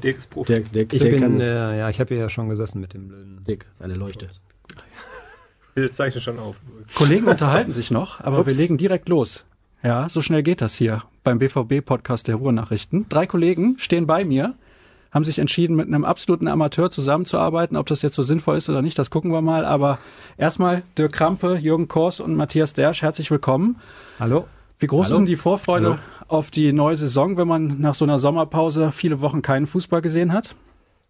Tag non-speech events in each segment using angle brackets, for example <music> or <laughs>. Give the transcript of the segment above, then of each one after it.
Dirk ist Profi. Dirk, Dirk, ich Dirk bin, äh, ja, ich habe ja schon gesessen mit dem blöden. Dirk, seine Leuchte. <laughs> Wir zeichnen schon auf. Kollegen unterhalten sich noch, aber Ups. wir legen direkt los. Ja, so schnell geht das hier beim BVB-Podcast der Ruhrnachrichten. Drei Kollegen stehen bei mir, haben sich entschieden, mit einem absoluten Amateur zusammenzuarbeiten. Ob das jetzt so sinnvoll ist oder nicht, das gucken wir mal. Aber erstmal Dirk Krampe, Jürgen Kors und Matthias Dersch, herzlich willkommen. Hallo. Wie groß Hallo. ist denn die Vorfreude Hallo. Auf die neue Saison, wenn man nach so einer Sommerpause viele Wochen keinen Fußball gesehen hat?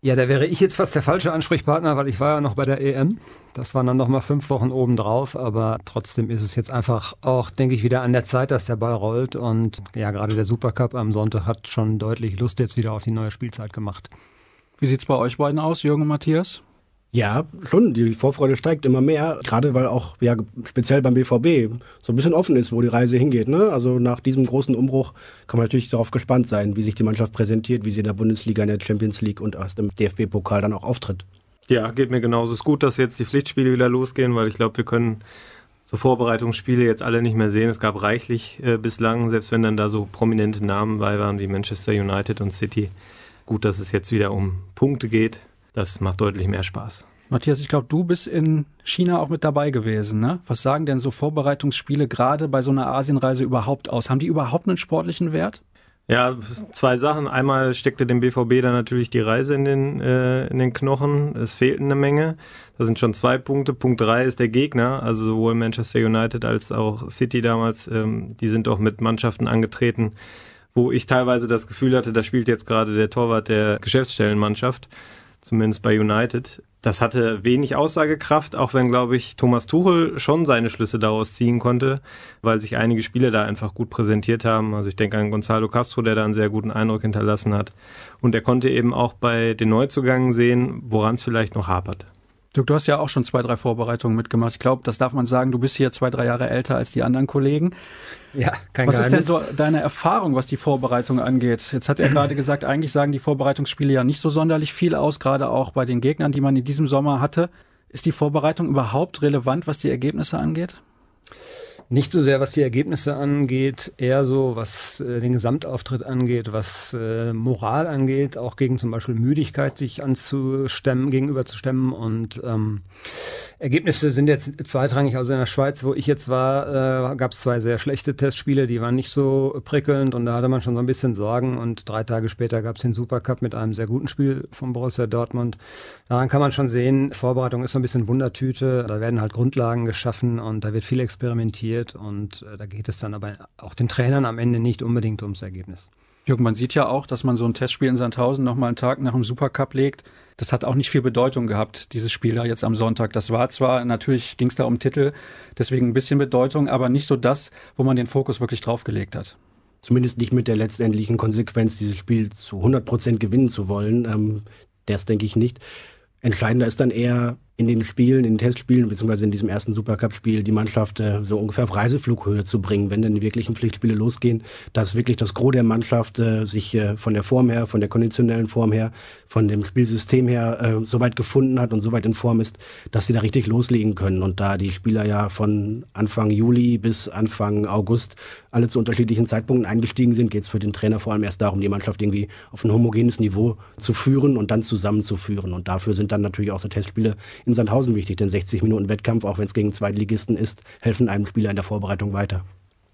Ja, da wäre ich jetzt fast der falsche Ansprechpartner, weil ich war ja noch bei der EM. Das waren dann noch mal fünf Wochen obendrauf, aber trotzdem ist es jetzt einfach auch, denke ich, wieder an der Zeit, dass der Ball rollt und ja, gerade der Supercup am Sonntag hat schon deutlich Lust jetzt wieder auf die neue Spielzeit gemacht. Wie sieht's bei euch beiden aus, Jürgen und Matthias? Ja, schon. Die Vorfreude steigt immer mehr. Gerade weil auch, ja, speziell beim BVB so ein bisschen offen ist, wo die Reise hingeht. Ne? Also nach diesem großen Umbruch kann man natürlich darauf gespannt sein, wie sich die Mannschaft präsentiert, wie sie in der Bundesliga, in der Champions League und aus dem DFB-Pokal dann auch auftritt. Ja, geht mir genauso. Es ist gut, dass jetzt die Pflichtspiele wieder losgehen, weil ich glaube, wir können so Vorbereitungsspiele jetzt alle nicht mehr sehen. Es gab reichlich äh, bislang, selbst wenn dann da so prominente Namen bei waren wie Manchester United und City. Gut, dass es jetzt wieder um Punkte geht das macht deutlich mehr Spaß. Matthias, ich glaube, du bist in China auch mit dabei gewesen. Ne? Was sagen denn so Vorbereitungsspiele gerade bei so einer Asienreise überhaupt aus? Haben die überhaupt einen sportlichen Wert? Ja, zwei Sachen. Einmal steckte dem BVB dann natürlich die Reise in den, äh, in den Knochen. Es fehlten eine Menge. Das sind schon zwei Punkte. Punkt drei ist der Gegner. Also sowohl Manchester United als auch City damals. Ähm, die sind auch mit Mannschaften angetreten, wo ich teilweise das Gefühl hatte, da spielt jetzt gerade der Torwart der Geschäftsstellenmannschaft zumindest bei United. Das hatte wenig Aussagekraft, auch wenn, glaube ich, Thomas Tuchel schon seine Schlüsse daraus ziehen konnte, weil sich einige Spiele da einfach gut präsentiert haben. Also ich denke an Gonzalo Castro, der da einen sehr guten Eindruck hinterlassen hat. Und er konnte eben auch bei den Neuzugängen sehen, woran es vielleicht noch hapert. Dirk, du hast ja auch schon zwei, drei Vorbereitungen mitgemacht. Ich glaube, das darf man sagen, du bist hier zwei, drei Jahre älter als die anderen Kollegen. Ja, kein Was Geheimnis. ist denn so deine Erfahrung, was die Vorbereitung angeht? Jetzt hat er gerade gesagt, eigentlich sagen die Vorbereitungsspiele ja nicht so sonderlich viel aus, gerade auch bei den Gegnern, die man in diesem Sommer hatte. Ist die Vorbereitung überhaupt relevant, was die Ergebnisse angeht? Nicht so sehr, was die Ergebnisse angeht, eher so, was äh, den Gesamtauftritt angeht, was äh, Moral angeht, auch gegen zum Beispiel Müdigkeit sich anzustemmen, gegenüberzustemmen. Und ähm, Ergebnisse sind jetzt zweitrangig. Also in der Schweiz, wo ich jetzt war, äh, gab es zwei sehr schlechte Testspiele, die waren nicht so prickelnd und da hatte man schon so ein bisschen Sorgen. Und drei Tage später gab es den Supercup mit einem sehr guten Spiel von Borussia Dortmund. Daran kann man schon sehen, Vorbereitung ist so ein bisschen Wundertüte. Da werden halt Grundlagen geschaffen und da wird viel experimentiert und äh, da geht es dann aber auch den Trainern am Ende nicht unbedingt ums Ergebnis. Jürgen, man sieht ja auch, dass man so ein Testspiel in Sandhausen nochmal einen Tag nach dem Supercup legt. Das hat auch nicht viel Bedeutung gehabt, dieses Spiel da jetzt am Sonntag. Das war zwar, natürlich ging es da um Titel, deswegen ein bisschen Bedeutung, aber nicht so das, wo man den Fokus wirklich draufgelegt hat. Zumindest nicht mit der letztendlichen Konsequenz, dieses Spiel zu 100 Prozent gewinnen zu wollen. Ähm, das denke ich nicht. Entscheidender ist dann eher, in den Spielen, in den Testspielen, beziehungsweise in diesem ersten Supercup-Spiel die Mannschaft äh, so ungefähr auf Reiseflughöhe zu bringen, wenn denn die wirklichen Pflichtspiele losgehen, dass wirklich das Gros der Mannschaft äh, sich äh, von der Form her, von der konditionellen Form her, von dem Spielsystem her äh, so weit gefunden hat und so weit in Form ist, dass sie da richtig loslegen können. Und da die Spieler ja von Anfang Juli bis Anfang August alle zu unterschiedlichen Zeitpunkten eingestiegen sind, geht es für den Trainer vor allem erst darum, die Mannschaft irgendwie auf ein homogenes Niveau zu führen und dann zusammenzuführen. Und dafür sind dann natürlich auch so Testspiele in Sandhausen wichtig, denn 60 Minuten Wettkampf, auch wenn es gegen Zweitligisten ist, helfen einem Spieler in der Vorbereitung weiter.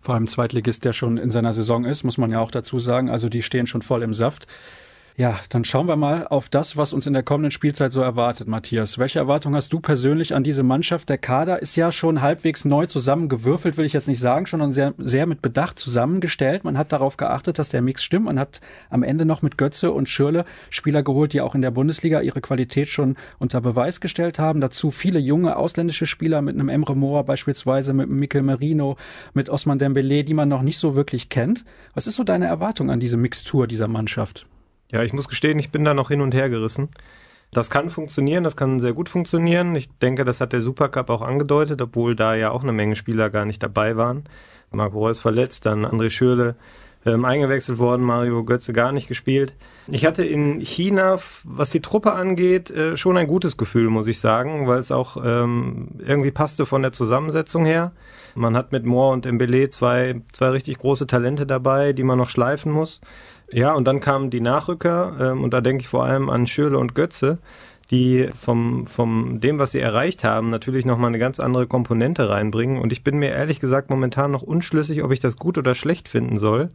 Vor allem Zweitligist, der schon in seiner Saison ist, muss man ja auch dazu sagen. Also die stehen schon voll im Saft. Ja, dann schauen wir mal auf das, was uns in der kommenden Spielzeit so erwartet, Matthias. Welche Erwartungen hast du persönlich an diese Mannschaft? Der Kader ist ja schon halbwegs neu zusammengewürfelt, will ich jetzt nicht sagen, schon sehr, sehr mit Bedacht zusammengestellt. Man hat darauf geachtet, dass der Mix stimmt. Man hat am Ende noch mit Götze und Schürle Spieler geholt, die auch in der Bundesliga ihre Qualität schon unter Beweis gestellt haben. Dazu viele junge ausländische Spieler mit einem Emre Moore beispielsweise, mit Mikel Merino, mit Osman Dembele, die man noch nicht so wirklich kennt. Was ist so deine Erwartung an diese Mixtur dieser Mannschaft? Ja, ich muss gestehen, ich bin da noch hin und her gerissen. Das kann funktionieren, das kann sehr gut funktionieren. Ich denke, das hat der Supercup auch angedeutet, obwohl da ja auch eine Menge Spieler gar nicht dabei waren. Marco Reus verletzt, dann André Schürle ähm, eingewechselt worden, Mario Götze gar nicht gespielt. Ich hatte in China, was die Truppe angeht, äh, schon ein gutes Gefühl, muss ich sagen, weil es auch ähm, irgendwie passte von der Zusammensetzung her. Man hat mit Moore und Mbele zwei, zwei richtig große Talente dabei, die man noch schleifen muss. Ja, und dann kamen die Nachrücker ähm, und da denke ich vor allem an Schürle und Götze, die vom, vom dem, was sie erreicht haben, natürlich nochmal eine ganz andere Komponente reinbringen. Und ich bin mir ehrlich gesagt momentan noch unschlüssig, ob ich das gut oder schlecht finden soll,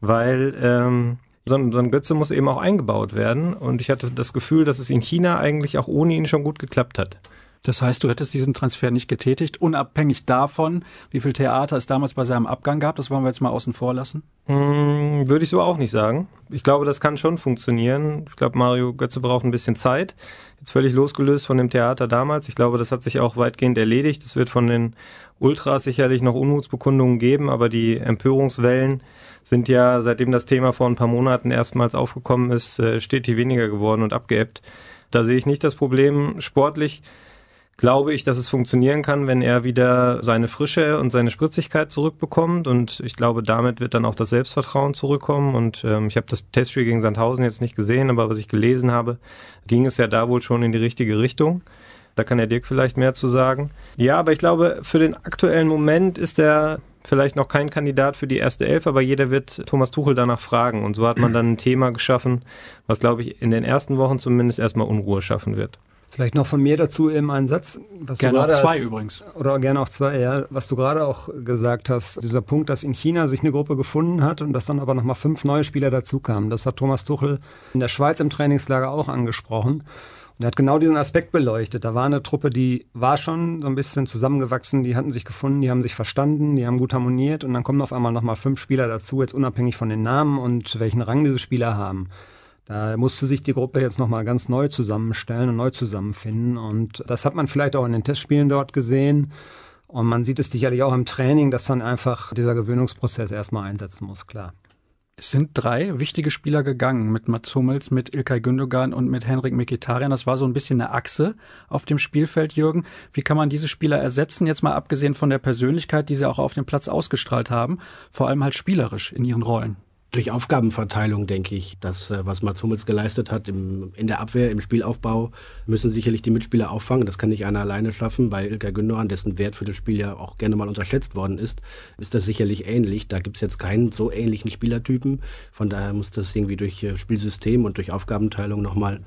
weil ähm, so ein, so ein Götze muss eben auch eingebaut werden. Und ich hatte das Gefühl, dass es in China eigentlich auch ohne ihn schon gut geklappt hat. Das heißt, du hättest diesen Transfer nicht getätigt, unabhängig davon, wie viel Theater es damals bei seinem Abgang gab. Das wollen wir jetzt mal außen vor lassen. Hm, würde ich so auch nicht sagen. Ich glaube, das kann schon funktionieren. Ich glaube, Mario Götze braucht ein bisschen Zeit. Jetzt völlig losgelöst von dem Theater damals. Ich glaube, das hat sich auch weitgehend erledigt. Es wird von den Ultras sicherlich noch Unmutsbekundungen geben, aber die Empörungswellen sind ja, seitdem das Thema vor ein paar Monaten erstmals aufgekommen ist, äh, stetig weniger geworden und abgeebbt. Da sehe ich nicht das Problem. Sportlich glaube ich, dass es funktionieren kann, wenn er wieder seine Frische und seine Spritzigkeit zurückbekommt. Und ich glaube, damit wird dann auch das Selbstvertrauen zurückkommen. Und ähm, ich habe das Testspiel gegen Sandhausen jetzt nicht gesehen, aber was ich gelesen habe, ging es ja da wohl schon in die richtige Richtung. Da kann der Dirk vielleicht mehr zu sagen. Ja, aber ich glaube, für den aktuellen Moment ist er vielleicht noch kein Kandidat für die erste Elf, aber jeder wird Thomas Tuchel danach fragen. Und so hat man dann ein Thema geschaffen, was, glaube ich, in den ersten Wochen zumindest erstmal Unruhe schaffen wird. Vielleicht noch von mir dazu eben einen Satz. Was gerne auch zwei als, übrigens. Oder gerne auch zwei, ja. Was du gerade auch gesagt hast, dieser Punkt, dass in China sich eine Gruppe gefunden hat und dass dann aber nochmal fünf neue Spieler dazukamen. Das hat Thomas Tuchel in der Schweiz im Trainingslager auch angesprochen. Und er hat genau diesen Aspekt beleuchtet. Da war eine Truppe, die war schon so ein bisschen zusammengewachsen, die hatten sich gefunden, die haben sich verstanden, die haben gut harmoniert und dann kommen auf einmal nochmal fünf Spieler dazu, jetzt unabhängig von den Namen und welchen Rang diese Spieler haben. Da musste sich die Gruppe jetzt nochmal ganz neu zusammenstellen und neu zusammenfinden. Und das hat man vielleicht auch in den Testspielen dort gesehen. Und man sieht es sicherlich auch im Training, dass dann einfach dieser Gewöhnungsprozess erstmal einsetzen muss, klar. Es sind drei wichtige Spieler gegangen mit Mats Hummels, mit Ilkay Gündogan und mit Henrik Mkhitaryan. Das war so ein bisschen eine Achse auf dem Spielfeld, Jürgen. Wie kann man diese Spieler ersetzen? Jetzt mal abgesehen von der Persönlichkeit, die sie auch auf dem Platz ausgestrahlt haben. Vor allem halt spielerisch in ihren Rollen durch Aufgabenverteilung denke ich, dass äh, was Mats Hummels geleistet hat im, in der Abwehr, im Spielaufbau, müssen sicherlich die Mitspieler auffangen. Das kann nicht einer alleine schaffen. Bei Ilkay Gündogan, dessen Wert für das Spiel ja auch gerne mal unterschätzt worden ist, ist das sicherlich ähnlich. Da gibt es jetzt keinen so ähnlichen Spielertypen. Von daher muss das irgendwie durch äh, Spielsystem und durch Aufgabenteilung nochmal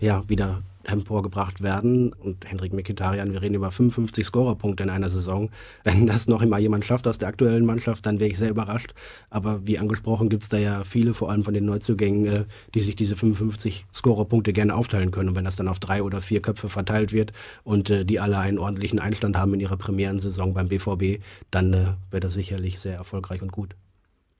ja, wieder emporgebracht werden. Und Hendrik Mkhitaryan, wir reden über 55 Scorerpunkte in einer Saison. Wenn das noch immer jemand schafft aus der aktuellen Mannschaft, dann wäre ich sehr überrascht. Aber wie angesprochen gibt es da ja viele, vor allem von den Neuzugängen, äh, die sich diese 55 Scorerpunkte gerne aufteilen können. Und wenn das dann auf drei oder vier Köpfe verteilt wird und äh, die alle einen ordentlichen Einstand haben in ihrer Premierensaison beim BVB, dann äh, wäre das sicherlich sehr erfolgreich und gut.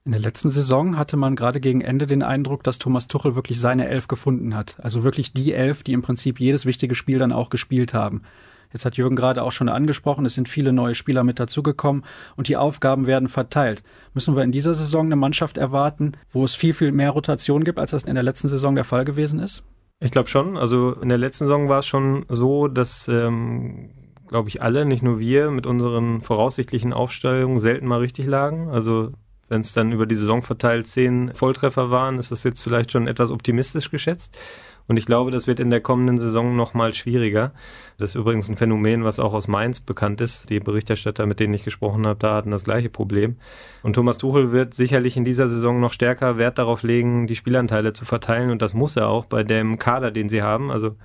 In der letzten Saison hatte man gerade gegen Ende den Eindruck, dass Thomas Tuchel wirklich seine Elf gefunden hat. Also wirklich die Elf, die im Prinzip jedes wichtige Spiel dann auch gespielt haben. Jetzt hat Jürgen gerade auch schon angesprochen, es sind viele neue Spieler mit dazugekommen und die Aufgaben werden verteilt. Müssen wir in dieser Saison eine Mannschaft erwarten, wo es viel, viel mehr Rotation gibt, als das in der letzten Saison der Fall gewesen ist? Ich glaube schon. Also in der letzten Saison war es schon so, dass, ähm, glaube ich, alle, nicht nur wir, mit unseren voraussichtlichen Aufstellungen selten mal richtig lagen. Also wenn es dann über die Saison verteilt zehn Volltreffer waren, ist das jetzt vielleicht schon etwas optimistisch geschätzt. Und ich glaube, das wird in der kommenden Saison noch mal schwieriger. Das ist übrigens ein Phänomen, was auch aus Mainz bekannt ist. Die Berichterstatter, mit denen ich gesprochen habe, da hatten das gleiche Problem. Und Thomas Tuchel wird sicherlich in dieser Saison noch stärker Wert darauf legen, die Spielanteile zu verteilen. Und das muss er auch bei dem Kader, den sie haben. Also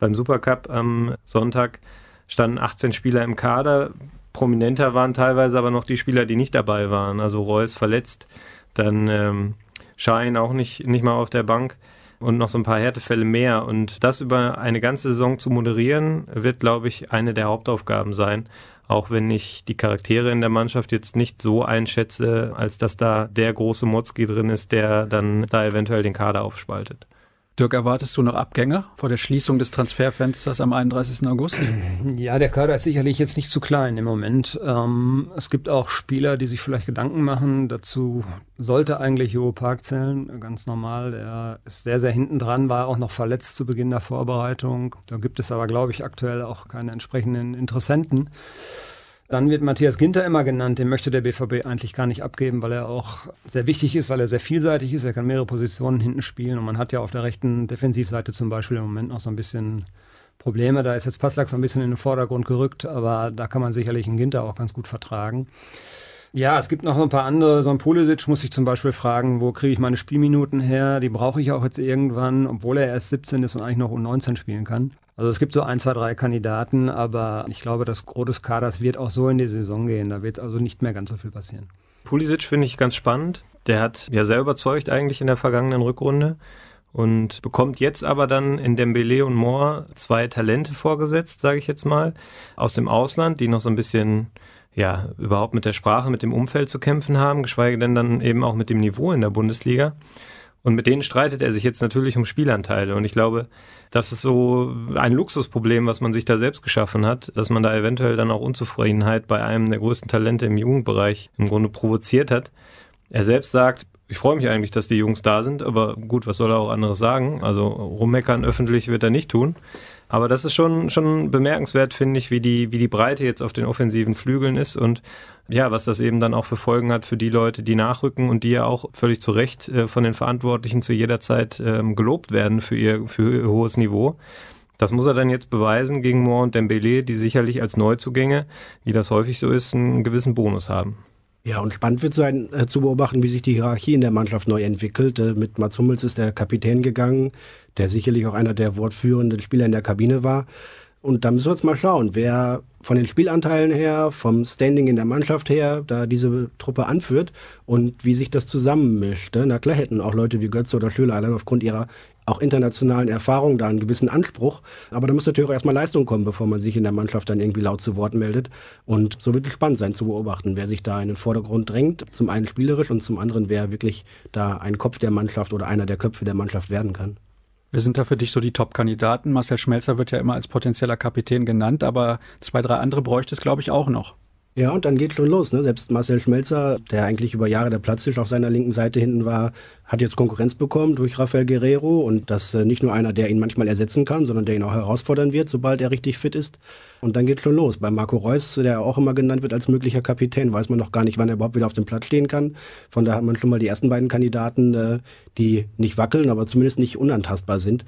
beim Supercup am Sonntag standen 18 Spieler im Kader prominenter waren teilweise aber noch die Spieler, die nicht dabei waren. Also Reus verletzt, dann ähm, Schein auch nicht, nicht mal auf der Bank und noch so ein paar Härtefälle mehr. Und das über eine ganze Saison zu moderieren, wird, glaube ich, eine der Hauptaufgaben sein. Auch wenn ich die Charaktere in der Mannschaft jetzt nicht so einschätze, als dass da der große Motzki drin ist, der dann da eventuell den Kader aufspaltet. Dirk, erwartest du noch Abgänge vor der Schließung des Transferfensters am 31. August? Ja, der Kader ist sicherlich jetzt nicht zu klein im Moment. Ähm, es gibt auch Spieler, die sich vielleicht Gedanken machen. Dazu sollte eigentlich Jo Park zählen, ganz normal. Er ist sehr, sehr hinten dran, war auch noch verletzt zu Beginn der Vorbereitung. Da gibt es aber, glaube ich, aktuell auch keine entsprechenden Interessenten. Dann wird Matthias Ginter immer genannt, den möchte der BVB eigentlich gar nicht abgeben, weil er auch sehr wichtig ist, weil er sehr vielseitig ist. Er kann mehrere Positionen hinten spielen und man hat ja auf der rechten Defensivseite zum Beispiel im Moment noch so ein bisschen Probleme. Da ist jetzt Passlack so ein bisschen in den Vordergrund gerückt, aber da kann man sicherlich einen Ginter auch ganz gut vertragen. Ja, es gibt noch ein paar andere. So ein Pulisic muss ich zum Beispiel fragen, wo kriege ich meine Spielminuten her? Die brauche ich auch jetzt irgendwann, obwohl er erst 17 ist und eigentlich noch U19 spielen kann. Also es gibt so ein, zwei, drei Kandidaten, aber ich glaube, das Gros des Kaders wird auch so in die Saison gehen. Da wird also nicht mehr ganz so viel passieren. Pulisic finde ich ganz spannend. Der hat ja sehr überzeugt eigentlich in der vergangenen Rückrunde und bekommt jetzt aber dann in Dembele und Moore zwei Talente vorgesetzt, sage ich jetzt mal, aus dem Ausland, die noch so ein bisschen ja, überhaupt mit der Sprache, mit dem Umfeld zu kämpfen haben, geschweige denn dann eben auch mit dem Niveau in der Bundesliga. Und mit denen streitet er sich jetzt natürlich um Spielanteile. Und ich glaube, das ist so ein Luxusproblem, was man sich da selbst geschaffen hat, dass man da eventuell dann auch Unzufriedenheit bei einem der größten Talente im Jugendbereich im Grunde provoziert hat. Er selbst sagt, ich freue mich eigentlich, dass die Jungs da sind, aber gut, was soll er auch anderes sagen? Also rummeckern öffentlich wird er nicht tun. Aber das ist schon, schon bemerkenswert, finde ich, wie die, wie die Breite jetzt auf den offensiven Flügeln ist und ja, was das eben dann auch für Folgen hat für die Leute, die nachrücken und die ja auch völlig zu Recht äh, von den Verantwortlichen zu jeder Zeit ähm, gelobt werden für ihr, für ihr hohes Niveau. Das muss er dann jetzt beweisen gegen Moore und Dembele, die sicherlich als Neuzugänge, wie das häufig so ist, einen gewissen Bonus haben. Ja, und spannend wird sein äh, zu beobachten, wie sich die Hierarchie in der Mannschaft neu entwickelt. Äh, mit Mats Hummels ist der Kapitän gegangen, der sicherlich auch einer der wortführenden Spieler in der Kabine war. Und da müssen wir jetzt mal schauen, wer von den Spielanteilen her, vom Standing in der Mannschaft her, da diese Truppe anführt und wie sich das zusammenmischt. Ne? Na klar hätten auch Leute wie Götze oder Schüler allein aufgrund ihrer auch internationalen Erfahrung da einen gewissen Anspruch. Aber da muss natürlich auch erstmal Leistung kommen, bevor man sich in der Mannschaft dann irgendwie laut zu Wort meldet. Und so wird es spannend sein zu beobachten, wer sich da in den Vordergrund drängt. Zum einen spielerisch und zum anderen, wer wirklich da ein Kopf der Mannschaft oder einer der Köpfe der Mannschaft werden kann. Wer sind da für dich so die Top-Kandidaten? Marcel Schmelzer wird ja immer als potenzieller Kapitän genannt, aber zwei, drei andere bräuchte es, glaube ich, auch noch. Ja, und dann geht schon los. Ne? Selbst Marcel Schmelzer, der eigentlich über Jahre der Platztisch auf seiner linken Seite hinten war, hat jetzt Konkurrenz bekommen durch Rafael Guerrero und das äh, nicht nur einer, der ihn manchmal ersetzen kann, sondern der ihn auch herausfordern wird, sobald er richtig fit ist. Und dann geht schon los. Bei Marco Reus, der auch immer genannt wird als möglicher Kapitän, weiß man noch gar nicht, wann er überhaupt wieder auf dem Platz stehen kann. Von daher hat man schon mal die ersten beiden Kandidaten, äh, die nicht wackeln, aber zumindest nicht unantastbar sind.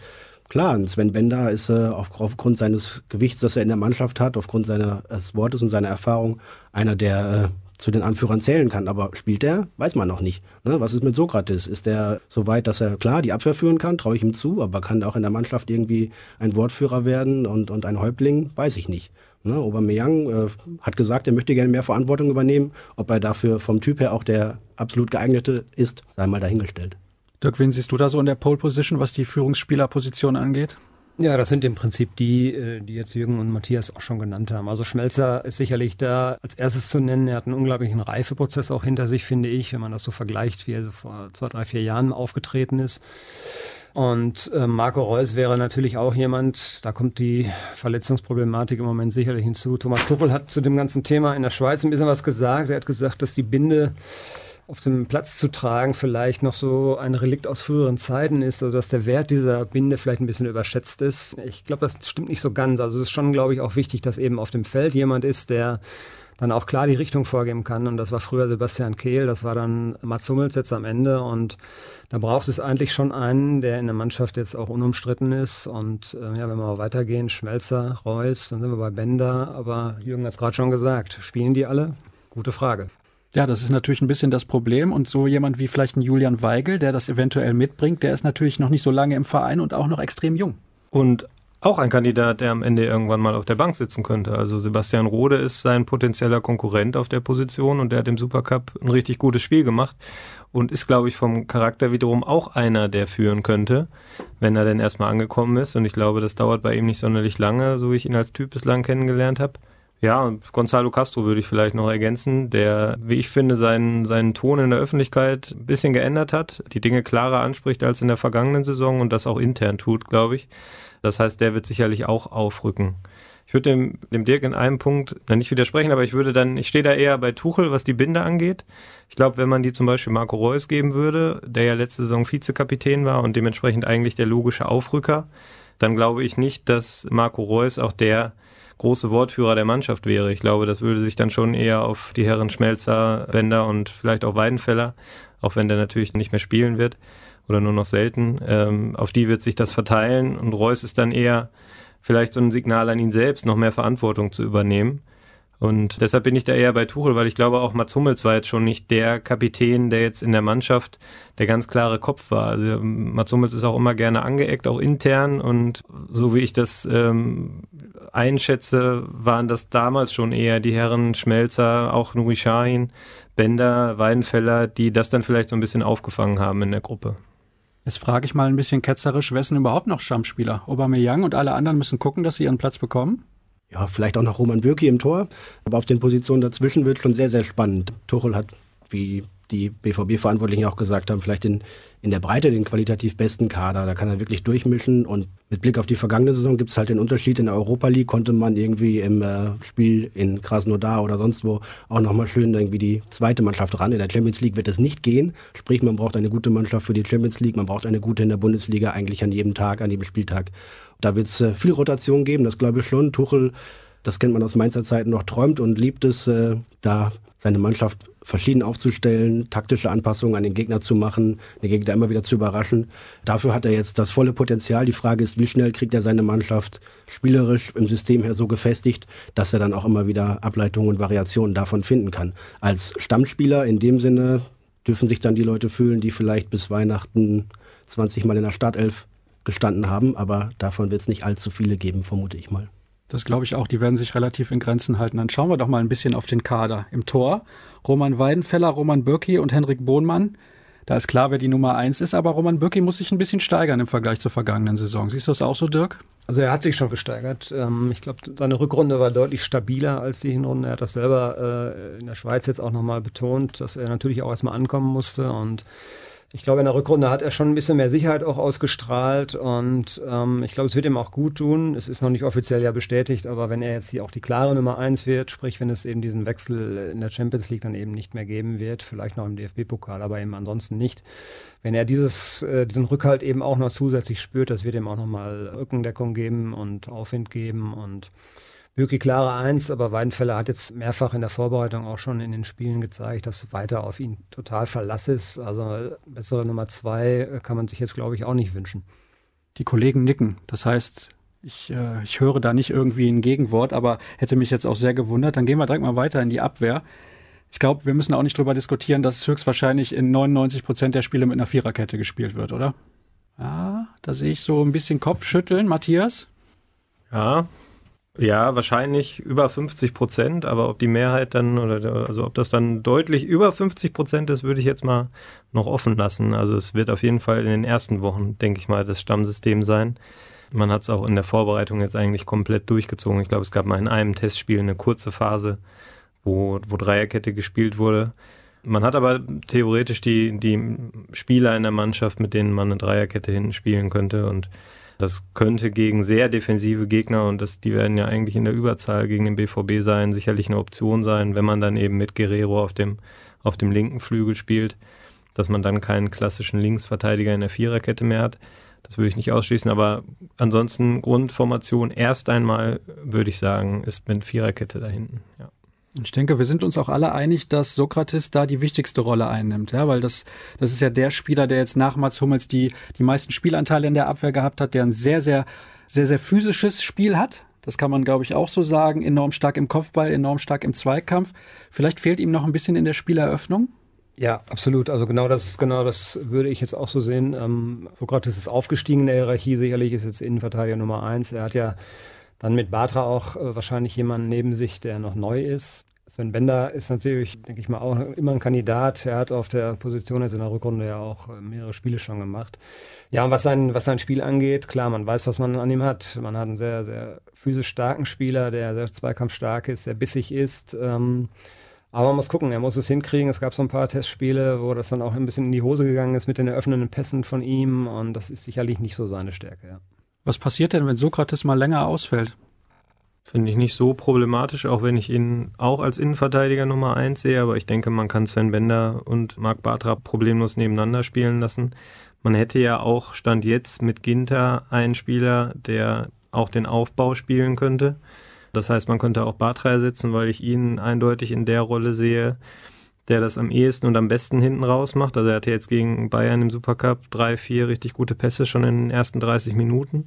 Klar, Sven Bender ist äh, aufgrund seines Gewichts, das er in der Mannschaft hat, aufgrund seines Wortes und seiner Erfahrung, einer, der äh, zu den Anführern zählen kann. Aber spielt er? Weiß man noch nicht. Ne? Was ist mit Sokrates? Ist er so weit, dass er klar die Abwehr führen kann? Traue ich ihm zu, aber kann er auch in der Mannschaft irgendwie ein Wortführer werden und, und ein Häuptling? Weiß ich nicht. Ne? Aubameyang äh, hat gesagt, er möchte gerne mehr Verantwortung übernehmen. Ob er dafür vom Typ her auch der absolut geeignete ist, sei mal dahingestellt. Dirk, wen siehst du da so in der Pole Position, was die Führungsspielerposition angeht? Ja, das sind im Prinzip die, äh, die jetzt Jürgen und Matthias auch schon genannt haben. Also Schmelzer ist sicherlich da als erstes zu nennen. Er hat einen unglaublichen Reifeprozess auch hinter sich, finde ich, wenn man das so vergleicht, wie er vor zwei, drei, vier Jahren aufgetreten ist. Und äh, Marco Reus wäre natürlich auch jemand, da kommt die Verletzungsproblematik im Moment sicherlich hinzu. Thomas Tuchel hat zu dem ganzen Thema in der Schweiz ein bisschen was gesagt. Er hat gesagt, dass die Binde auf dem Platz zu tragen vielleicht noch so ein Relikt aus früheren Zeiten ist, also dass der Wert dieser Binde vielleicht ein bisschen überschätzt ist. Ich glaube, das stimmt nicht so ganz. Also es ist schon, glaube ich, auch wichtig, dass eben auf dem Feld jemand ist, der dann auch klar die Richtung vorgeben kann. Und das war früher Sebastian Kehl, das war dann Mats Hummels jetzt am Ende. Und da braucht es eigentlich schon einen, der in der Mannschaft jetzt auch unumstritten ist. Und äh, ja, wenn wir mal weitergehen, Schmelzer, Reus, dann sind wir bei Bender. Aber Jürgen hat es gerade schon gesagt, spielen die alle? Gute Frage. Ja, das ist natürlich ein bisschen das Problem. Und so jemand wie vielleicht ein Julian Weigel, der das eventuell mitbringt, der ist natürlich noch nicht so lange im Verein und auch noch extrem jung. Und auch ein Kandidat, der am Ende irgendwann mal auf der Bank sitzen könnte. Also Sebastian Rode ist sein potenzieller Konkurrent auf der Position und der hat im Supercup ein richtig gutes Spiel gemacht und ist, glaube ich, vom Charakter wiederum auch einer, der führen könnte, wenn er denn erstmal angekommen ist. Und ich glaube, das dauert bei ihm nicht sonderlich lange, so wie ich ihn als Typ bislang kennengelernt habe. Ja, Gonzalo Castro würde ich vielleicht noch ergänzen, der, wie ich finde, seinen, seinen Ton in der Öffentlichkeit ein bisschen geändert hat, die Dinge klarer anspricht als in der vergangenen Saison und das auch intern tut, glaube ich. Das heißt, der wird sicherlich auch aufrücken. Ich würde dem, dem Dirk in einem Punkt nicht widersprechen, aber ich würde dann, ich stehe da eher bei Tuchel, was die Binde angeht. Ich glaube, wenn man die zum Beispiel Marco Reus geben würde, der ja letzte Saison Vizekapitän war und dementsprechend eigentlich der logische Aufrücker, dann glaube ich nicht, dass Marco Reus auch der große Wortführer der Mannschaft wäre. Ich glaube, das würde sich dann schon eher auf die Herren Schmelzer, Bender und vielleicht auch Weidenfeller, auch wenn der natürlich nicht mehr spielen wird oder nur noch selten, ähm, auf die wird sich das verteilen und Reus ist dann eher vielleicht so ein Signal an ihn selbst, noch mehr Verantwortung zu übernehmen. Und deshalb bin ich da eher bei Tuchel, weil ich glaube auch Mats Hummels war jetzt schon nicht der Kapitän, der jetzt in der Mannschaft der ganz klare Kopf war. Also Mats Hummels ist auch immer gerne angeeckt, auch intern. Und so wie ich das ähm, einschätze, waren das damals schon eher die Herren Schmelzer, auch Nuri Sahin, Bender, Weidenfeller, die das dann vielleicht so ein bisschen aufgefangen haben in der Gruppe. Jetzt frage ich mal ein bisschen ketzerisch, wer sind überhaupt noch Stammspieler? Aubameyang und alle anderen müssen gucken, dass sie ihren Platz bekommen? Ja, vielleicht auch noch Roman Bürki im Tor. Aber auf den Positionen dazwischen wird schon sehr, sehr spannend. Tuchel hat, wie die BVB-Verantwortlichen auch gesagt haben, vielleicht in, in der Breite den qualitativ besten Kader. Da kann er wirklich durchmischen. Und mit Blick auf die vergangene Saison gibt es halt den Unterschied. In der Europa League konnte man irgendwie im äh, Spiel in Krasnodar oder sonst wo auch nochmal schön irgendwie die zweite Mannschaft ran. In der Champions League wird es nicht gehen. Sprich, man braucht eine gute Mannschaft für die Champions League. Man braucht eine gute in der Bundesliga eigentlich an jedem Tag, an jedem Spieltag. Da wird es äh, viel Rotation geben, das glaube ich schon. Tuchel, das kennt man aus Mainzer Zeiten noch, träumt und liebt es, äh, da seine Mannschaft verschieden aufzustellen, taktische Anpassungen an den Gegner zu machen, den Gegner immer wieder zu überraschen. Dafür hat er jetzt das volle Potenzial. Die Frage ist, wie schnell kriegt er seine Mannschaft spielerisch im System her so gefestigt, dass er dann auch immer wieder Ableitungen und Variationen davon finden kann. Als Stammspieler in dem Sinne dürfen sich dann die Leute fühlen, die vielleicht bis Weihnachten 20 Mal in der Startelf gestanden haben, aber davon wird es nicht allzu viele geben, vermute ich mal. Das glaube ich auch, die werden sich relativ in Grenzen halten. Dann schauen wir doch mal ein bisschen auf den Kader. Im Tor Roman Weidenfeller, Roman Bürki und Henrik Bohnmann. Da ist klar, wer die Nummer eins ist, aber Roman Bürki muss sich ein bisschen steigern im Vergleich zur vergangenen Saison. Siehst du das auch so, Dirk? Also er hat sich schon gesteigert. Ähm, ich glaube, seine Rückrunde war deutlich stabiler als die Hinrunde. Er hat das selber äh, in der Schweiz jetzt auch nochmal betont, dass er natürlich auch erstmal ankommen musste und ich glaube, in der Rückrunde hat er schon ein bisschen mehr Sicherheit auch ausgestrahlt und ähm, ich glaube, es wird ihm auch gut tun. Es ist noch nicht offiziell ja bestätigt, aber wenn er jetzt hier auch die klare Nummer eins wird, sprich, wenn es eben diesen Wechsel in der Champions League dann eben nicht mehr geben wird, vielleicht noch im DFB-Pokal, aber eben ansonsten nicht. Wenn er dieses, äh, diesen Rückhalt eben auch noch zusätzlich spürt, das wird ihm auch nochmal Rückendeckung geben und Aufwind geben und wirklich klare Eins, aber Weidenfeller hat jetzt mehrfach in der Vorbereitung auch schon in den Spielen gezeigt, dass weiter auf ihn total Verlass ist. Also bessere Nummer zwei äh, kann man sich jetzt, glaube ich, auch nicht wünschen. Die Kollegen nicken. Das heißt, ich, äh, ich höre da nicht irgendwie ein Gegenwort, aber hätte mich jetzt auch sehr gewundert. Dann gehen wir direkt mal weiter in die Abwehr. Ich glaube, wir müssen auch nicht drüber diskutieren, dass höchstwahrscheinlich in 99 Prozent der Spiele mit einer Viererkette gespielt wird, oder? Ja, da sehe ich so ein bisschen Kopfschütteln. Matthias? Ja, ja, wahrscheinlich über 50 Prozent, aber ob die Mehrheit dann oder also ob das dann deutlich über 50 Prozent ist, würde ich jetzt mal noch offen lassen. Also es wird auf jeden Fall in den ersten Wochen, denke ich mal, das Stammsystem sein. Man hat es auch in der Vorbereitung jetzt eigentlich komplett durchgezogen. Ich glaube, es gab mal in einem Testspiel eine kurze Phase, wo, wo Dreierkette gespielt wurde. Man hat aber theoretisch die, die Spieler in der Mannschaft, mit denen man eine Dreierkette hinten spielen könnte und das könnte gegen sehr defensive Gegner und das, die werden ja eigentlich in der Überzahl gegen den BVB sein, sicherlich eine Option sein, wenn man dann eben mit Guerrero auf dem, auf dem linken Flügel spielt, dass man dann keinen klassischen Linksverteidiger in der Viererkette mehr hat. Das würde ich nicht ausschließen, aber ansonsten Grundformation erst einmal würde ich sagen, ist mit Viererkette da hinten. Ja. Ich denke, wir sind uns auch alle einig, dass Sokrates da die wichtigste Rolle einnimmt, ja, weil das, das ist ja der Spieler, der jetzt nach Mats Hummels die, die meisten Spielanteile in der Abwehr gehabt hat, der ein sehr, sehr, sehr, sehr physisches Spiel hat. Das kann man, glaube ich, auch so sagen. Enorm stark im Kopfball, enorm stark im Zweikampf. Vielleicht fehlt ihm noch ein bisschen in der Spieleröffnung. Ja, absolut. Also genau das, genau das würde ich jetzt auch so sehen. Ähm, Sokrates ist aufgestiegen in der Hierarchie. Sicherlich ist jetzt Innenverteidiger Nummer eins. Er hat ja dann mit Batra auch äh, wahrscheinlich jemanden neben sich, der noch neu ist. Sven Bender ist natürlich, denke ich mal, auch immer ein Kandidat. Er hat auf der Position jetzt in der Rückrunde ja auch äh, mehrere Spiele schon gemacht. Ja, und was sein, was sein Spiel angeht, klar, man weiß, was man an ihm hat. Man hat einen sehr, sehr physisch starken Spieler, der sehr zweikampfstark ist, sehr bissig ist. Ähm, aber man muss gucken, er muss es hinkriegen. Es gab so ein paar Testspiele, wo das dann auch ein bisschen in die Hose gegangen ist mit den eröffnenden Pässen von ihm. Und das ist sicherlich nicht so seine Stärke, ja. Was passiert denn, wenn Sokrates mal länger ausfällt? Finde ich nicht so problematisch, auch wenn ich ihn auch als Innenverteidiger Nummer eins sehe, aber ich denke, man kann Sven Bender und Marc Bartra problemlos nebeneinander spielen lassen. Man hätte ja auch Stand jetzt mit Ginter einen Spieler, der auch den Aufbau spielen könnte. Das heißt, man könnte auch Bartra ersetzen, weil ich ihn eindeutig in der Rolle sehe, der das am ehesten und am besten hinten raus macht. Also er hatte jetzt gegen Bayern im Supercup drei, vier richtig gute Pässe schon in den ersten 30 Minuten.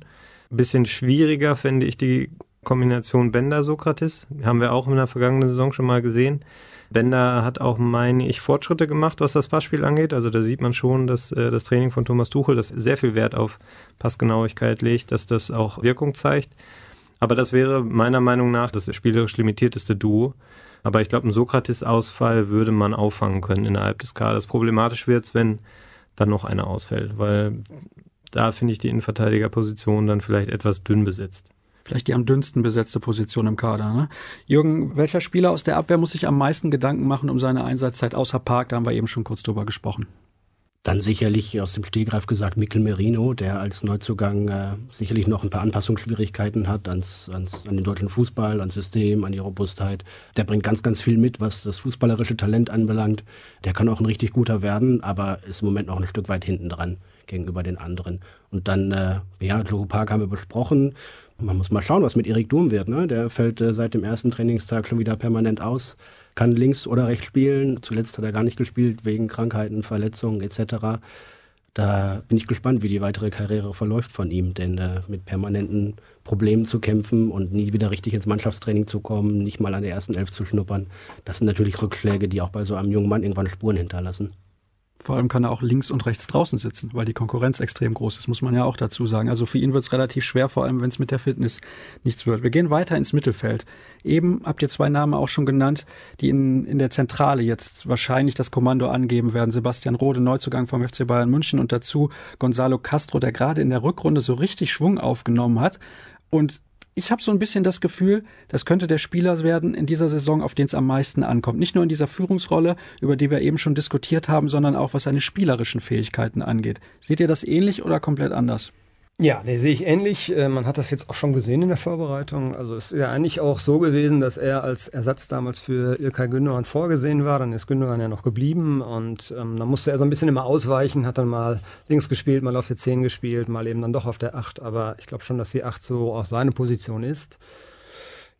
Ein bisschen schwieriger fände ich die Kombination Bender-Sokrates. Haben wir auch in der vergangenen Saison schon mal gesehen. Bender hat auch, meine ich, Fortschritte gemacht, was das Passspiel angeht. Also da sieht man schon, dass äh, das Training von Thomas Tuchel, das sehr viel Wert auf Passgenauigkeit legt, dass das auch Wirkung zeigt. Aber das wäre meiner Meinung nach das spielerisch limitierteste Duo. Aber ich glaube, ein Sokrates-Ausfall würde man auffangen können innerhalb des Kaders. Problematisch wird es, wenn dann noch einer ausfällt, weil da finde ich die Innenverteidigerposition dann vielleicht etwas dünn besetzt vielleicht die am dünnsten besetzte Position im Kader. Ne? Jürgen, welcher Spieler aus der Abwehr muss sich am meisten Gedanken machen um seine Einsatzzeit außer Park? Da haben wir eben schon kurz drüber gesprochen. Dann sicherlich aus dem Stehgreif gesagt Mikkel Merino, der als Neuzugang äh, sicherlich noch ein paar Anpassungsschwierigkeiten hat ans, ans, an den deutschen Fußball, ans System, an die Robustheit. Der bringt ganz, ganz viel mit, was das fußballerische Talent anbelangt. Der kann auch ein richtig guter werden, aber ist im Moment noch ein Stück weit hinten dran gegenüber den anderen. Und dann, äh, ja, Joe Park haben wir besprochen. Man muss mal schauen, was mit Erik Durm wird. Ne? Der fällt äh, seit dem ersten Trainingstag schon wieder permanent aus. Kann links oder rechts spielen. Zuletzt hat er gar nicht gespielt wegen Krankheiten, Verletzungen etc. Da bin ich gespannt, wie die weitere Karriere verläuft von ihm. Denn äh, mit permanenten Problemen zu kämpfen und nie wieder richtig ins Mannschaftstraining zu kommen, nicht mal an der ersten Elf zu schnuppern, das sind natürlich Rückschläge, die auch bei so einem jungen Mann irgendwann Spuren hinterlassen. Vor allem kann er auch links und rechts draußen sitzen, weil die Konkurrenz extrem groß ist, muss man ja auch dazu sagen. Also für ihn wird es relativ schwer, vor allem wenn es mit der Fitness nichts wird. Wir gehen weiter ins Mittelfeld. Eben habt ihr zwei Namen auch schon genannt, die in, in der Zentrale jetzt wahrscheinlich das Kommando angeben werden. Sebastian Rode, Neuzugang vom FC Bayern München und dazu Gonzalo Castro, der gerade in der Rückrunde so richtig Schwung aufgenommen hat. Und ich habe so ein bisschen das Gefühl, das könnte der Spieler werden in dieser Saison, auf den es am meisten ankommt. Nicht nur in dieser Führungsrolle, über die wir eben schon diskutiert haben, sondern auch was seine spielerischen Fähigkeiten angeht. Seht ihr das ähnlich oder komplett anders? Ja, nee, sehe ich ähnlich. Äh, man hat das jetzt auch schon gesehen in der Vorbereitung. Also es ist ja eigentlich auch so gewesen, dass er als Ersatz damals für Ilkay Gündogan vorgesehen war. Dann ist Gündogan ja noch geblieben und ähm, dann musste er so ein bisschen immer ausweichen, hat dann mal links gespielt, mal auf der 10 gespielt, mal eben dann doch auf der 8. Aber ich glaube schon, dass die 8 so auch seine Position ist.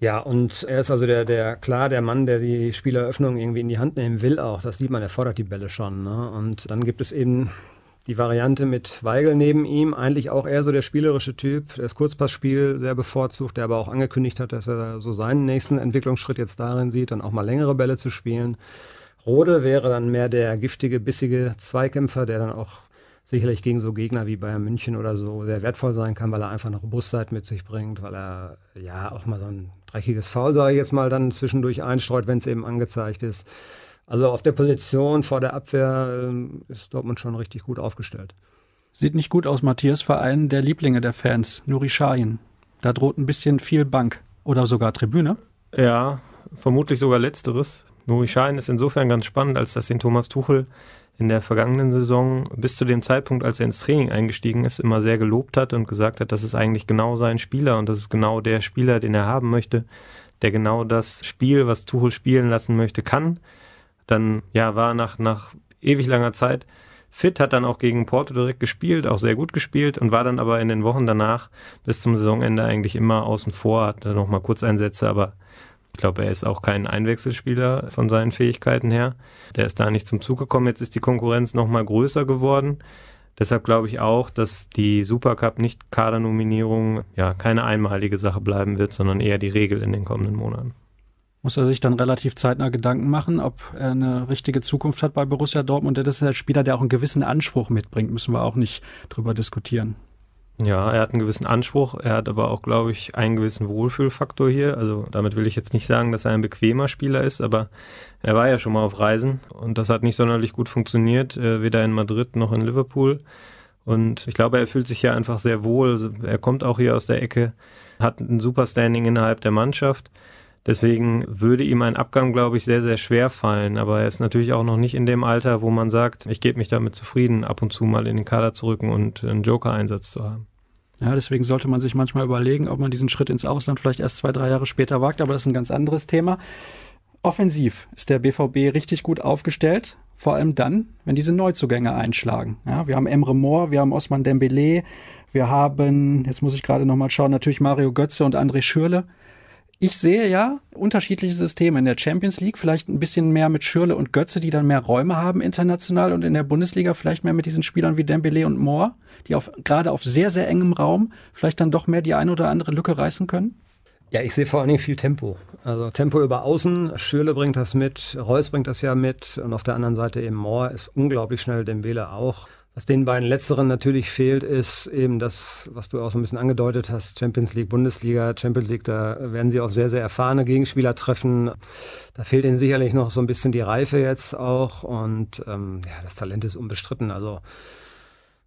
Ja, und er ist also der, der, klar, der Mann, der die Spieleröffnung irgendwie in die Hand nehmen will auch. Das sieht man, er fordert die Bälle schon. Ne? Und dann gibt es eben die Variante mit Weigel neben ihm, eigentlich auch eher so der spielerische Typ, der das Kurzpassspiel sehr bevorzugt, der aber auch angekündigt hat, dass er so seinen nächsten Entwicklungsschritt jetzt darin sieht, dann auch mal längere Bälle zu spielen. Rode wäre dann mehr der giftige, bissige Zweikämpfer, der dann auch sicherlich gegen so Gegner wie Bayern München oder so sehr wertvoll sein kann, weil er einfach eine Robustheit mit sich bringt, weil er ja auch mal so ein dreckiges Foul, sage ich jetzt mal, dann zwischendurch einstreut, wenn es eben angezeigt ist. Also auf der Position vor der Abwehr ähm, ist Dortmund schon richtig gut aufgestellt. Sieht nicht gut aus, Matthias, Verein der Lieblinge der Fans, Nuri Sahin. Da droht ein bisschen viel Bank oder sogar Tribüne. Ja, vermutlich sogar letzteres. Nuri Sahin ist insofern ganz spannend, als dass den Thomas Tuchel in der vergangenen Saison bis zu dem Zeitpunkt, als er ins Training eingestiegen ist, immer sehr gelobt hat und gesagt hat, das ist eigentlich genau sein Spieler und das ist genau der Spieler, den er haben möchte, der genau das Spiel, was Tuchel spielen lassen möchte, kann dann ja war nach, nach ewig langer Zeit fit, hat dann auch gegen Porto direkt gespielt, auch sehr gut gespielt und war dann aber in den Wochen danach bis zum Saisonende eigentlich immer außen vor, hatte noch mal Kurzeinsätze, aber ich glaube, er ist auch kein Einwechselspieler von seinen Fähigkeiten her. Der ist da nicht zum Zug gekommen. Jetzt ist die Konkurrenz noch mal größer geworden. Deshalb glaube ich auch, dass die Supercup nicht Kadernominierung ja keine einmalige Sache bleiben wird, sondern eher die Regel in den kommenden Monaten muss er sich dann relativ zeitnah Gedanken machen, ob er eine richtige Zukunft hat bei Borussia Dortmund. Das ist ein Spieler, der auch einen gewissen Anspruch mitbringt, müssen wir auch nicht drüber diskutieren. Ja, er hat einen gewissen Anspruch, er hat aber auch, glaube ich, einen gewissen Wohlfühlfaktor hier. Also damit will ich jetzt nicht sagen, dass er ein bequemer Spieler ist, aber er war ja schon mal auf Reisen und das hat nicht sonderlich gut funktioniert, äh, weder in Madrid noch in Liverpool. Und ich glaube, er fühlt sich hier einfach sehr wohl. Also er kommt auch hier aus der Ecke, hat ein super Standing innerhalb der Mannschaft. Deswegen würde ihm ein Abgang, glaube ich, sehr, sehr schwer fallen. Aber er ist natürlich auch noch nicht in dem Alter, wo man sagt, ich gebe mich damit zufrieden, ab und zu mal in den Kader zu rücken und einen Joker-Einsatz zu haben. Ja, deswegen sollte man sich manchmal überlegen, ob man diesen Schritt ins Ausland vielleicht erst zwei, drei Jahre später wagt. Aber das ist ein ganz anderes Thema. Offensiv ist der BVB richtig gut aufgestellt. Vor allem dann, wenn diese Neuzugänge einschlagen. Ja, wir haben Emre Moore, wir haben Osman Dembele, wir haben, jetzt muss ich gerade nochmal schauen, natürlich Mario Götze und André Schürle ich sehe ja unterschiedliche Systeme in der Champions League, vielleicht ein bisschen mehr mit Schürle und Götze, die dann mehr Räume haben international und in der Bundesliga vielleicht mehr mit diesen Spielern wie Dembele und Moore, die auf, gerade auf sehr, sehr engem Raum vielleicht dann doch mehr die eine oder andere Lücke reißen können? Ja, ich sehe vor allen Dingen viel Tempo. Also Tempo über Außen, Schürle bringt das mit, Reus bringt das ja mit und auf der anderen Seite eben Moore ist unglaublich schnell, Dembele auch. Was den beiden Letzteren natürlich fehlt, ist eben das, was du auch so ein bisschen angedeutet hast, Champions League, Bundesliga, Champions League, da werden sie auf sehr, sehr erfahrene Gegenspieler treffen. Da fehlt ihnen sicherlich noch so ein bisschen die Reife jetzt auch und ähm, ja, das Talent ist unbestritten. Also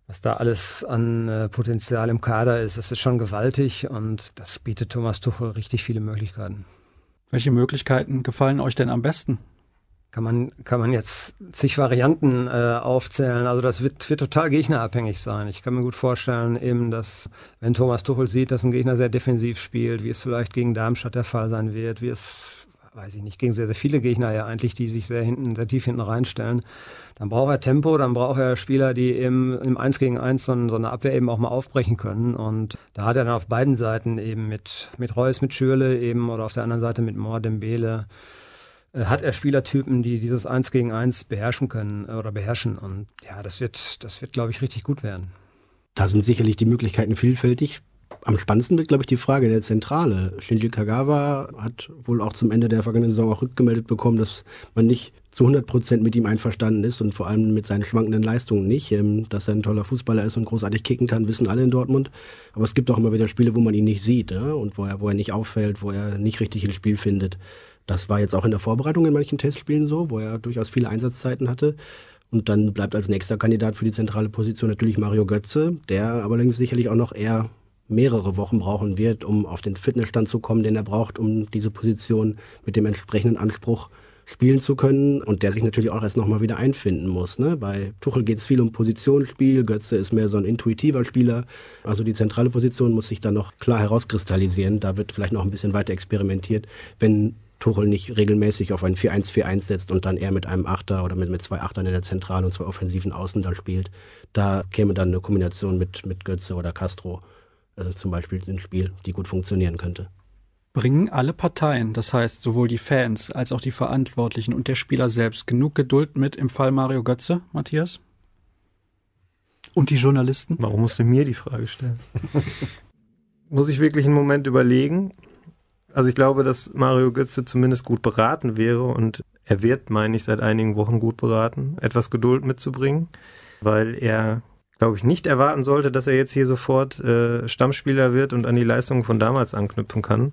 was da alles an äh, Potenzial im Kader ist, das ist schon gewaltig und das bietet Thomas Tuchel richtig viele Möglichkeiten. Welche Möglichkeiten gefallen euch denn am besten? Kann man, kann man jetzt zig Varianten äh, aufzählen. Also das wird, wird total gegnerabhängig sein. Ich kann mir gut vorstellen, eben, dass wenn Thomas Tuchel sieht, dass ein Gegner sehr defensiv spielt, wie es vielleicht gegen Darmstadt der Fall sein wird, wie es, weiß ich nicht, gegen sehr, sehr viele Gegner ja eigentlich, die sich sehr hinten, sehr tief hinten reinstellen, dann braucht er Tempo, dann braucht er Spieler, die eben im 1 gegen 1 so, eine Abwehr eben auch mal aufbrechen können. Und da hat er dann auf beiden Seiten eben mit, mit Reus, mit Schürle eben oder auf der anderen Seite mit Mohr Dembele hat er Spielertypen, die dieses Eins gegen Eins beherrschen können äh, oder beherrschen. Und ja, das wird, das wird, glaube ich, richtig gut werden. Da sind sicherlich die Möglichkeiten vielfältig. Am spannendsten wird, glaube ich, die Frage der Zentrale. Shinji Kagawa hat wohl auch zum Ende der vergangenen Saison auch rückgemeldet bekommen, dass man nicht zu 100 Prozent mit ihm einverstanden ist und vor allem mit seinen schwankenden Leistungen nicht. Ähm, dass er ein toller Fußballer ist und großartig kicken kann, wissen alle in Dortmund. Aber es gibt auch immer wieder Spiele, wo man ihn nicht sieht ja? und wo er, wo er nicht auffällt, wo er nicht richtig ins Spiel findet. Das war jetzt auch in der Vorbereitung in manchen Testspielen so, wo er durchaus viele Einsatzzeiten hatte. Und dann bleibt als nächster Kandidat für die zentrale Position natürlich Mario Götze, der allerdings sicherlich auch noch eher mehrere Wochen brauchen wird, um auf den Fitnessstand zu kommen, den er braucht, um diese Position mit dem entsprechenden Anspruch spielen zu können und der sich natürlich auch erst nochmal wieder einfinden muss. Ne? Bei Tuchel geht es viel um Positionsspiel, Götze ist mehr so ein intuitiver Spieler. Also die zentrale Position muss sich dann noch klar herauskristallisieren. Da wird vielleicht noch ein bisschen weiter experimentiert. Wenn Tuchel nicht regelmäßig auf ein 4-1-4-1 setzt und dann eher mit einem Achter oder mit, mit zwei Achtern in der Zentrale und zwei offensiven Außen da spielt. Da käme dann eine Kombination mit, mit Götze oder Castro also zum Beispiel ins Spiel, die gut funktionieren könnte. Bringen alle Parteien, das heißt sowohl die Fans als auch die Verantwortlichen und der Spieler selbst, genug Geduld mit im Fall Mario Götze, Matthias? Und die Journalisten? Warum musst du mir die Frage stellen? <laughs> Muss ich wirklich einen Moment überlegen? Also ich glaube, dass Mario Götze zumindest gut beraten wäre und er wird, meine ich, seit einigen Wochen gut beraten, etwas Geduld mitzubringen, weil er, glaube ich, nicht erwarten sollte, dass er jetzt hier sofort äh, Stammspieler wird und an die Leistungen von damals anknüpfen kann.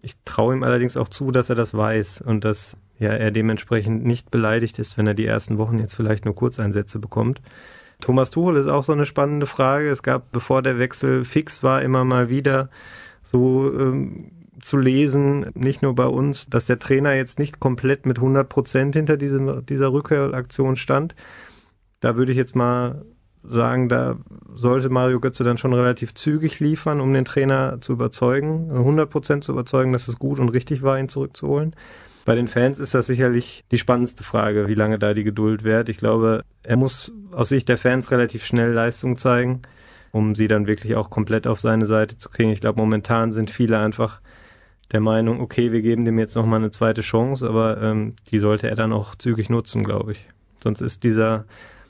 Ich traue ihm allerdings auch zu, dass er das weiß und dass ja, er dementsprechend nicht beleidigt ist, wenn er die ersten Wochen jetzt vielleicht nur Kurzeinsätze bekommt. Thomas Tuchel ist auch so eine spannende Frage. Es gab, bevor der Wechsel fix war, immer mal wieder so ähm, zu lesen, nicht nur bei uns, dass der Trainer jetzt nicht komplett mit 100 Prozent hinter diesem, dieser Rückhöraktion stand. Da würde ich jetzt mal sagen, da sollte Mario Götze dann schon relativ zügig liefern, um den Trainer zu überzeugen, 100 Prozent zu überzeugen, dass es gut und richtig war, ihn zurückzuholen. Bei den Fans ist das sicherlich die spannendste Frage, wie lange da die Geduld währt. Ich glaube, er muss aus Sicht der Fans relativ schnell Leistung zeigen, um sie dann wirklich auch komplett auf seine Seite zu kriegen. Ich glaube, momentan sind viele einfach der Meinung, okay, wir geben dem jetzt nochmal eine zweite Chance, aber ähm, die sollte er dann auch zügig nutzen, glaube ich. Sonst ist dieser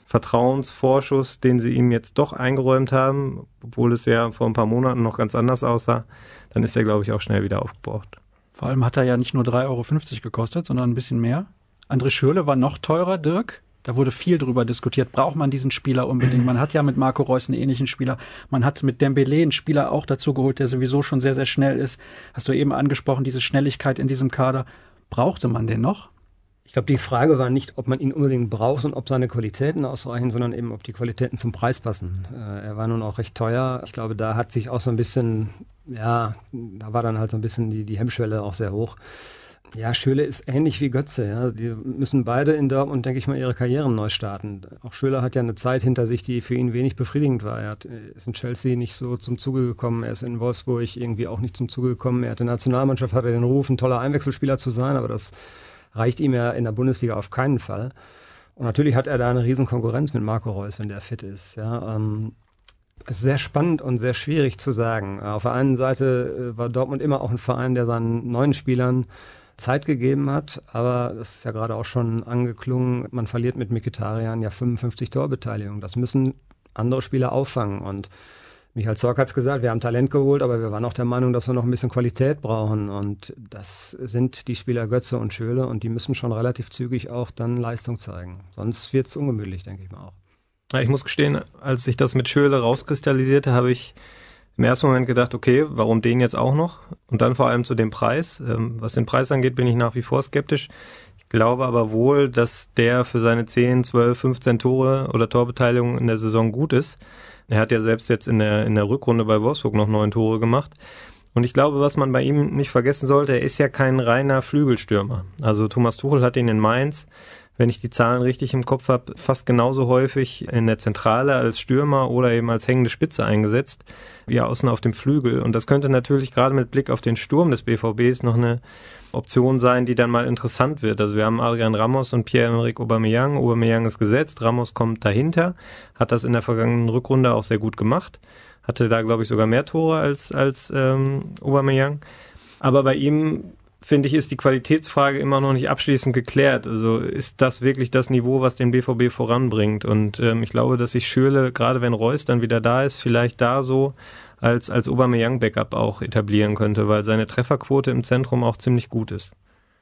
Vertrauensvorschuss, den sie ihm jetzt doch eingeräumt haben, obwohl es ja vor ein paar Monaten noch ganz anders aussah, dann ist er, glaube ich, auch schnell wieder aufgebraucht. Vor allem hat er ja nicht nur 3,50 Euro gekostet, sondern ein bisschen mehr. André Schürle war noch teurer, Dirk. Da wurde viel drüber diskutiert. Braucht man diesen Spieler unbedingt? Man hat ja mit Marco Reus einen ähnlichen Spieler. Man hat mit Dembele einen Spieler auch dazu geholt, der sowieso schon sehr, sehr schnell ist. Hast du eben angesprochen, diese Schnelligkeit in diesem Kader. Brauchte man den noch? Ich glaube, die Frage war nicht, ob man ihn unbedingt braucht und ob seine Qualitäten ausreichen, sondern eben, ob die Qualitäten zum Preis passen. Äh, er war nun auch recht teuer. Ich glaube, da hat sich auch so ein bisschen, ja, da war dann halt so ein bisschen die, die Hemmschwelle auch sehr hoch. Ja, Schöle ist ähnlich wie Götze. Ja. Die müssen beide in Dortmund, denke ich mal, ihre Karrieren neu starten. Auch Schöle hat ja eine Zeit hinter sich, die für ihn wenig befriedigend war. Er hat, ist in Chelsea nicht so zum Zuge gekommen. Er ist in Wolfsburg irgendwie auch nicht zum Zuge gekommen. Er hat in der Nationalmannschaft hatte den Ruf, ein toller Einwechselspieler zu sein, aber das reicht ihm ja in der Bundesliga auf keinen Fall. Und natürlich hat er da eine riesen Konkurrenz mit Marco Reus, wenn der fit ist. Ja, ähm, ist sehr spannend und sehr schwierig zu sagen. Auf der einen Seite äh, war Dortmund immer auch ein Verein, der seinen neuen Spielern Zeit gegeben hat, aber das ist ja gerade auch schon angeklungen, man verliert mit Mikitarian ja 55 Torbeteiligung. Das müssen andere Spieler auffangen und Michael Zorc hat es gesagt, wir haben Talent geholt, aber wir waren auch der Meinung, dass wir noch ein bisschen Qualität brauchen. Und das sind die Spieler Götze und Schöle und die müssen schon relativ zügig auch dann Leistung zeigen. Sonst wird es ungemütlich, denke ich mal auch. Ich muss gestehen, als sich das mit Schöle rauskristallisierte, habe ich im ersten Moment gedacht, okay, warum den jetzt auch noch? Und dann vor allem zu dem Preis. Ähm, was den Preis angeht, bin ich nach wie vor skeptisch. Ich glaube aber wohl, dass der für seine 10, 12, 15 Tore oder Torbeteiligung in der Saison gut ist. Er hat ja selbst jetzt in der, in der Rückrunde bei Wolfsburg noch neun Tore gemacht. Und ich glaube, was man bei ihm nicht vergessen sollte, er ist ja kein reiner Flügelstürmer. Also Thomas Tuchel hat ihn in Mainz, wenn ich die Zahlen richtig im Kopf habe, fast genauso häufig in der Zentrale als Stürmer oder eben als hängende Spitze eingesetzt, wie außen auf dem Flügel. Und das könnte natürlich gerade mit Blick auf den Sturm des BVBs noch eine Option sein, die dann mal interessant wird. Also wir haben Adrian Ramos und Pierre-Emerick Aubameyang. Aubameyang ist gesetzt, Ramos kommt dahinter, hat das in der vergangenen Rückrunde auch sehr gut gemacht, hatte da glaube ich sogar mehr Tore als als ähm, Aubameyang. Aber bei ihm finde ich, ist die Qualitätsfrage immer noch nicht abschließend geklärt. Also ist das wirklich das Niveau, was den BVB voranbringt? Und ähm, ich glaube, dass sich Schürle, gerade wenn Reus dann wieder da ist, vielleicht da so als, als Aubameyang-Backup auch etablieren könnte, weil seine Trefferquote im Zentrum auch ziemlich gut ist.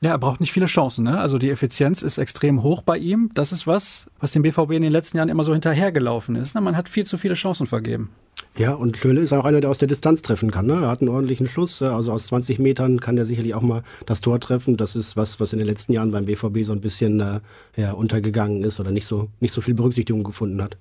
Ja, er braucht nicht viele Chancen. Ne? Also die Effizienz ist extrem hoch bei ihm. Das ist was, was dem BVB in den letzten Jahren immer so hinterhergelaufen ist. Ne? Man hat viel zu viele Chancen vergeben. Ja, und Schöle ist auch einer, der aus der Distanz treffen kann. Ne? Er hat einen ordentlichen Schuss. Also aus 20 Metern kann er sicherlich auch mal das Tor treffen. Das ist was, was in den letzten Jahren beim BVB so ein bisschen äh, ja, untergegangen ist oder nicht so, nicht so viel Berücksichtigung gefunden hat.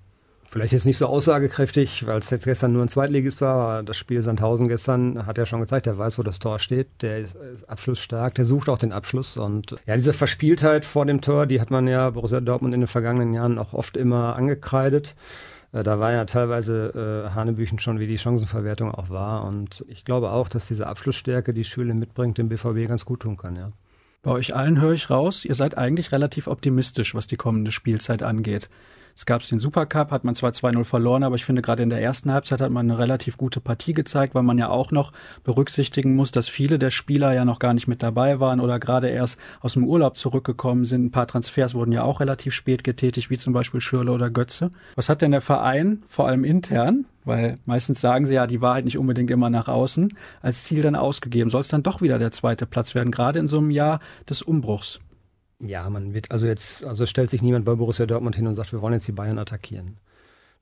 Vielleicht jetzt nicht so aussagekräftig, weil es jetzt gestern nur ein Zweitligist war, aber das Spiel Sandhausen gestern hat ja schon gezeigt, der weiß, wo das Tor steht, der ist abschlussstark, der sucht auch den Abschluss und ja, diese Verspieltheit vor dem Tor, die hat man ja Borussia Dortmund in den vergangenen Jahren auch oft immer angekreidet. Äh, da war ja teilweise äh, Hanebüchen schon, wie die Chancenverwertung auch war. Und ich glaube auch, dass diese Abschlussstärke, die Schüle mitbringt, dem BVB ganz gut tun kann, ja. Bei euch allen höre ich raus, ihr seid eigentlich relativ optimistisch, was die kommende Spielzeit angeht. Es gab den Supercup, hat man zwar 2-0 verloren, aber ich finde gerade in der ersten Halbzeit hat man eine relativ gute Partie gezeigt, weil man ja auch noch berücksichtigen muss, dass viele der Spieler ja noch gar nicht mit dabei waren oder gerade erst aus dem Urlaub zurückgekommen sind. Ein paar Transfers wurden ja auch relativ spät getätigt, wie zum Beispiel Schürle oder Götze. Was hat denn der Verein, vor allem intern, weil meistens sagen sie ja die Wahrheit nicht unbedingt immer nach außen, als Ziel dann ausgegeben? Soll es dann doch wieder der zweite Platz werden, gerade in so einem Jahr des Umbruchs? Ja, man wird also jetzt, also stellt sich niemand bei Borussia Dortmund hin und sagt, wir wollen jetzt die Bayern attackieren.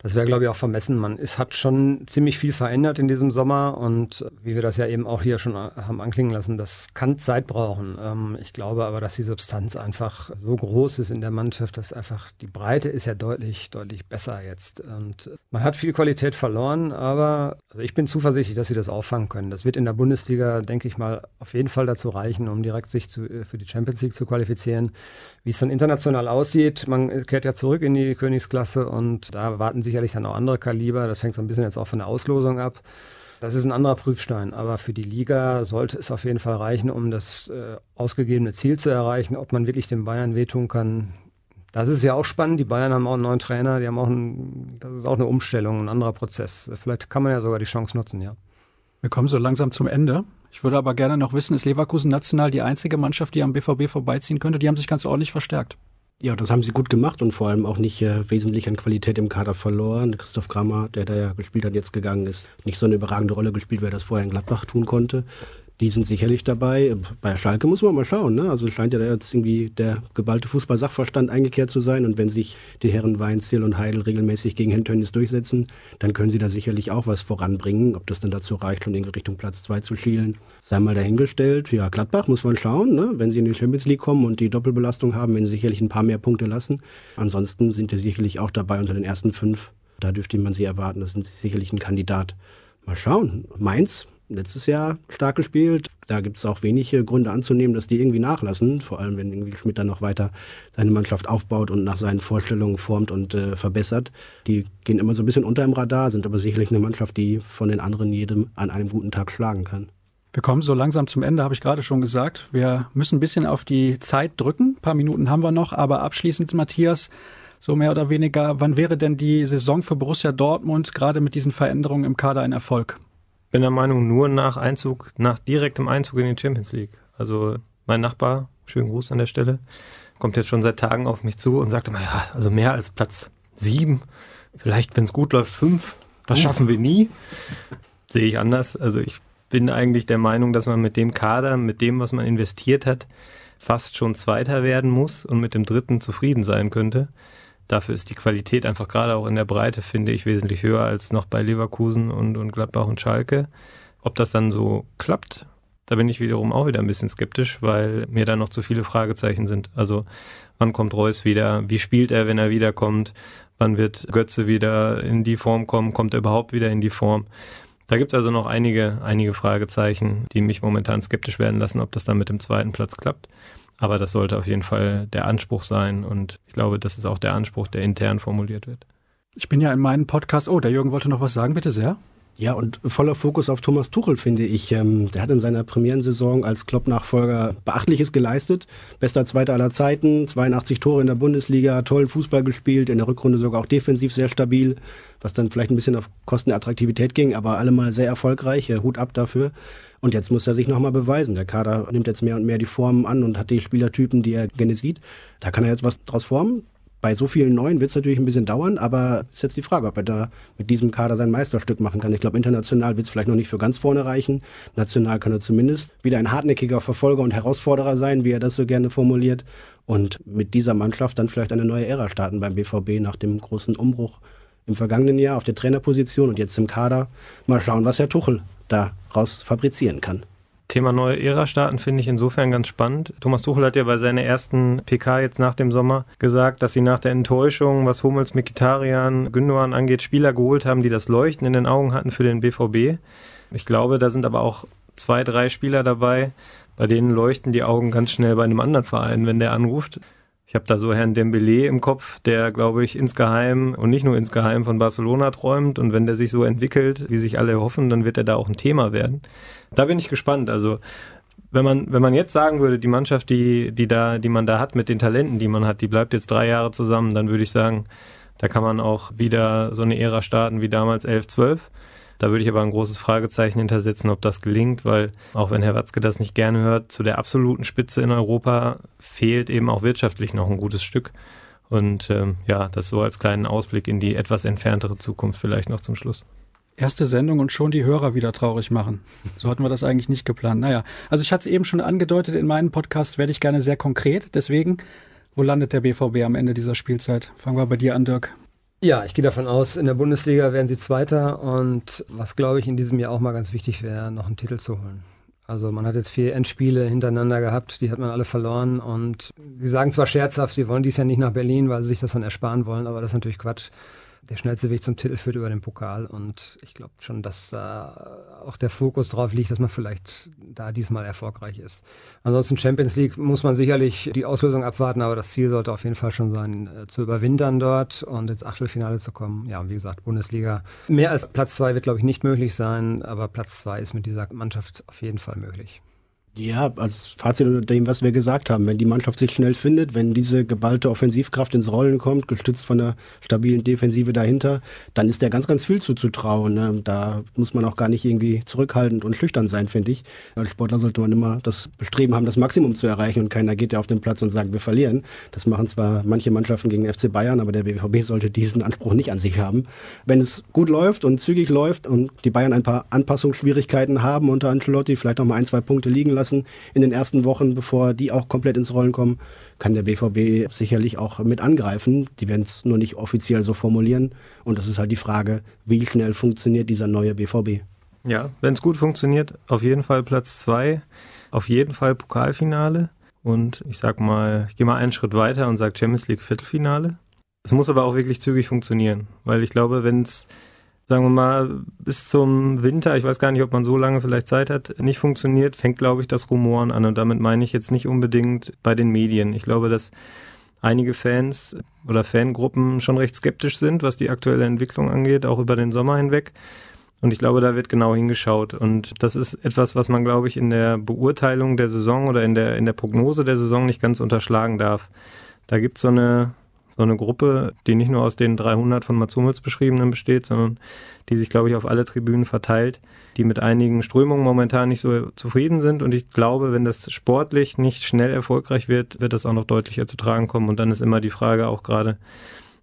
Das wäre, glaube ich, auch vermessen. Man es hat schon ziemlich viel verändert in diesem Sommer und wie wir das ja eben auch hier schon haben anklingen lassen, das kann Zeit brauchen. Ähm, ich glaube aber, dass die Substanz einfach so groß ist in der Mannschaft, dass einfach die Breite ist ja deutlich, deutlich besser jetzt. Und man hat viel Qualität verloren, aber also ich bin zuversichtlich, dass sie das auffangen können. Das wird in der Bundesliga, denke ich mal, auf jeden Fall dazu reichen, um direkt sich zu, äh, für die Champions League zu qualifizieren. Wie es dann international aussieht, man kehrt ja zurück in die Königsklasse und da warten sicherlich dann auch andere Kaliber. Das hängt so ein bisschen jetzt auch von der Auslosung ab. Das ist ein anderer Prüfstein, aber für die Liga sollte es auf jeden Fall reichen, um das äh, ausgegebene Ziel zu erreichen. Ob man wirklich den Bayern wehtun kann, das ist ja auch spannend. Die Bayern haben auch einen neuen Trainer, die haben auch ein, das ist auch eine Umstellung, ein anderer Prozess. Vielleicht kann man ja sogar die Chance nutzen, ja. Wir kommen so langsam zum Ende. Ich würde aber gerne noch wissen, ist Leverkusen national die einzige Mannschaft, die am BVB vorbeiziehen könnte? Die haben sich ganz ordentlich verstärkt. Ja, das haben sie gut gemacht und vor allem auch nicht äh, wesentlich an Qualität im Kader verloren. Christoph Kramer, der da ja gespielt hat, jetzt gegangen ist, nicht so eine überragende Rolle gespielt, wer das vorher in Gladbach tun konnte. Die sind sicherlich dabei. Bei Schalke muss man mal schauen. Ne? Also scheint ja da jetzt irgendwie der geballte Fußball-Sachverstand eingekehrt zu sein. Und wenn sich die Herren Weinziel und Heidel regelmäßig gegen Hentönnis durchsetzen, dann können sie da sicherlich auch was voranbringen. Ob das dann dazu reicht, schon in Richtung Platz zwei zu schielen, sei mal dahingestellt. Ja, Gladbach muss man schauen. Ne? Wenn sie in die Champions League kommen und die Doppelbelastung haben, werden sie sicherlich ein paar mehr Punkte lassen. Ansonsten sind sie sicherlich auch dabei unter den ersten fünf. Da dürfte man sie erwarten. Das sind sie sicherlich ein Kandidat. Mal schauen. Mainz letztes Jahr stark gespielt. Da gibt es auch wenige Gründe anzunehmen, dass die irgendwie nachlassen. Vor allem, wenn irgendwie Schmidt dann noch weiter seine Mannschaft aufbaut und nach seinen Vorstellungen formt und äh, verbessert. Die gehen immer so ein bisschen unter im Radar, sind aber sicherlich eine Mannschaft, die von den anderen jedem an einem guten Tag schlagen kann. Wir kommen so langsam zum Ende, habe ich gerade schon gesagt. Wir müssen ein bisschen auf die Zeit drücken. Ein paar Minuten haben wir noch, aber abschließend, Matthias, so mehr oder weniger, wann wäre denn die Saison für Borussia Dortmund gerade mit diesen Veränderungen im Kader ein Erfolg? Bin der Meinung, nur nach Einzug, nach direktem Einzug in die Champions League. Also mein Nachbar, schönen Gruß an der Stelle, kommt jetzt schon seit Tagen auf mich zu und sagt immer, ja, also mehr als Platz sieben, vielleicht, wenn es gut läuft, fünf. Das schaffen wir nie. Sehe ich anders. Also ich bin eigentlich der Meinung, dass man mit dem Kader, mit dem, was man investiert hat, fast schon Zweiter werden muss und mit dem Dritten zufrieden sein könnte. Dafür ist die Qualität einfach gerade auch in der Breite, finde ich, wesentlich höher als noch bei Leverkusen und, und Gladbach und Schalke. Ob das dann so klappt, da bin ich wiederum auch wieder ein bisschen skeptisch, weil mir da noch zu viele Fragezeichen sind. Also wann kommt Reus wieder? Wie spielt er, wenn er wiederkommt? Wann wird Götze wieder in die Form kommen? Kommt er überhaupt wieder in die Form? Da gibt's also noch einige, einige Fragezeichen, die mich momentan skeptisch werden lassen, ob das dann mit dem zweiten Platz klappt. Aber das sollte auf jeden Fall der Anspruch sein und ich glaube, das ist auch der Anspruch, der intern formuliert wird. Ich bin ja in meinem Podcast. Oh, der Jürgen wollte noch was sagen, bitte sehr. Ja, und voller Fokus auf Thomas Tuchel, finde ich. Ähm, der hat in seiner Premierensaison als Klopp-Nachfolger Beachtliches geleistet. Bester Zweiter aller Zeiten, 82 Tore in der Bundesliga, tollen Fußball gespielt, in der Rückrunde sogar auch defensiv sehr stabil, was dann vielleicht ein bisschen auf Kosten der Attraktivität ging, aber allemal sehr erfolgreich. Hut ab dafür. Und jetzt muss er sich nochmal beweisen. Der Kader nimmt jetzt mehr und mehr die Formen an und hat die Spielertypen, die er gerne sieht. Da kann er jetzt was draus formen bei so vielen Neuen wird es natürlich ein bisschen dauern, aber ist jetzt die Frage, ob er da mit diesem Kader sein Meisterstück machen kann. Ich glaube, international wird es vielleicht noch nicht für ganz vorne reichen. National kann er zumindest wieder ein hartnäckiger Verfolger und Herausforderer sein, wie er das so gerne formuliert. Und mit dieser Mannschaft dann vielleicht eine neue Ära starten beim BVB nach dem großen Umbruch im vergangenen Jahr auf der Trainerposition und jetzt im Kader. Mal schauen, was Herr Tuchel da raus fabrizieren kann. Thema neue Ära starten finde ich insofern ganz spannend. Thomas Tuchel hat ja bei seiner ersten PK jetzt nach dem Sommer gesagt, dass sie nach der Enttäuschung, was Hummels, Mikitarian, Gündogan angeht, Spieler geholt haben, die das Leuchten in den Augen hatten für den BVB. Ich glaube, da sind aber auch zwei, drei Spieler dabei, bei denen leuchten die Augen ganz schnell bei einem anderen Verein, wenn der anruft. Ich habe da so Herrn Dembele im Kopf, der, glaube ich, insgeheim und nicht nur insgeheim von Barcelona träumt. Und wenn der sich so entwickelt, wie sich alle hoffen, dann wird er da auch ein Thema werden. Da bin ich gespannt. Also wenn man, wenn man jetzt sagen würde, die Mannschaft, die, die da, die man da hat mit den Talenten, die man hat, die bleibt jetzt drei Jahre zusammen, dann würde ich sagen, da kann man auch wieder so eine Ära starten wie damals 11, 12. Da würde ich aber ein großes Fragezeichen hintersetzen, ob das gelingt, weil auch wenn Herr Watzke das nicht gerne hört, zu der absoluten Spitze in Europa fehlt eben auch wirtschaftlich noch ein gutes Stück. Und ähm, ja, das so als kleinen Ausblick in die etwas entferntere Zukunft vielleicht noch zum Schluss. Erste Sendung und schon die Hörer wieder traurig machen. So hatten wir das eigentlich nicht geplant. Naja, also ich hatte es eben schon angedeutet, in meinem Podcast werde ich gerne sehr konkret. Deswegen, wo landet der BVB am Ende dieser Spielzeit? Fangen wir bei dir an, Dirk. Ja, ich gehe davon aus, in der Bundesliga werden sie Zweiter und was glaube ich in diesem Jahr auch mal ganz wichtig wäre, noch einen Titel zu holen. Also man hat jetzt vier Endspiele hintereinander gehabt, die hat man alle verloren und sie sagen zwar scherzhaft, sie wollen dies Jahr nicht nach Berlin, weil sie sich das dann ersparen wollen, aber das ist natürlich Quatsch der schnellste Weg zum Titel führt über den Pokal. Und ich glaube schon, dass da auch der Fokus drauf liegt, dass man vielleicht da diesmal erfolgreich ist. Ansonsten Champions League muss man sicherlich die Auslösung abwarten, aber das Ziel sollte auf jeden Fall schon sein, äh, zu überwintern dort und ins Achtelfinale zu kommen. Ja, und wie gesagt, Bundesliga. Mehr als Platz zwei wird, glaube ich, nicht möglich sein, aber Platz zwei ist mit dieser Mannschaft auf jeden Fall möglich. Ja, als Fazit unter dem, was wir gesagt haben, wenn die Mannschaft sich schnell findet, wenn diese geballte Offensivkraft ins Rollen kommt, gestützt von einer stabilen Defensive dahinter, dann ist der ganz, ganz viel zuzutrauen. Ne? Da muss man auch gar nicht irgendwie zurückhaltend und schüchtern sein, finde ich. Als Sportler sollte man immer das Bestreben haben, das Maximum zu erreichen und keiner geht ja auf den Platz und sagt, wir verlieren. Das machen zwar manche Mannschaften gegen FC Bayern, aber der BVB sollte diesen Anspruch nicht an sich haben. Wenn es gut läuft und zügig läuft und die Bayern ein paar Anpassungsschwierigkeiten haben unter Ancelotti, vielleicht noch mal ein, zwei Punkte liegen lassen, lassen in den ersten Wochen, bevor die auch komplett ins Rollen kommen, kann der BVB sicherlich auch mit angreifen. Die werden es nur nicht offiziell so formulieren. Und das ist halt die Frage, wie schnell funktioniert dieser neue BVB? Ja, wenn es gut funktioniert, auf jeden Fall Platz zwei, auf jeden Fall Pokalfinale. Und ich sag mal, ich gehe mal einen Schritt weiter und sage Champions League Viertelfinale. Es muss aber auch wirklich zügig funktionieren, weil ich glaube, wenn es sagen wir mal, bis zum Winter, ich weiß gar nicht, ob man so lange vielleicht Zeit hat, nicht funktioniert, fängt, glaube ich, das Rumoren an. Und damit meine ich jetzt nicht unbedingt bei den Medien. Ich glaube, dass einige Fans oder Fangruppen schon recht skeptisch sind, was die aktuelle Entwicklung angeht, auch über den Sommer hinweg. Und ich glaube, da wird genau hingeschaut. Und das ist etwas, was man, glaube ich, in der Beurteilung der Saison oder in der, in der Prognose der Saison nicht ganz unterschlagen darf. Da gibt es so eine so eine Gruppe, die nicht nur aus den 300 von Mats Hummels beschriebenen besteht, sondern die sich, glaube ich, auf alle Tribünen verteilt, die mit einigen Strömungen momentan nicht so zufrieden sind. Und ich glaube, wenn das sportlich nicht schnell erfolgreich wird, wird das auch noch deutlicher zu tragen kommen. Und dann ist immer die Frage auch gerade,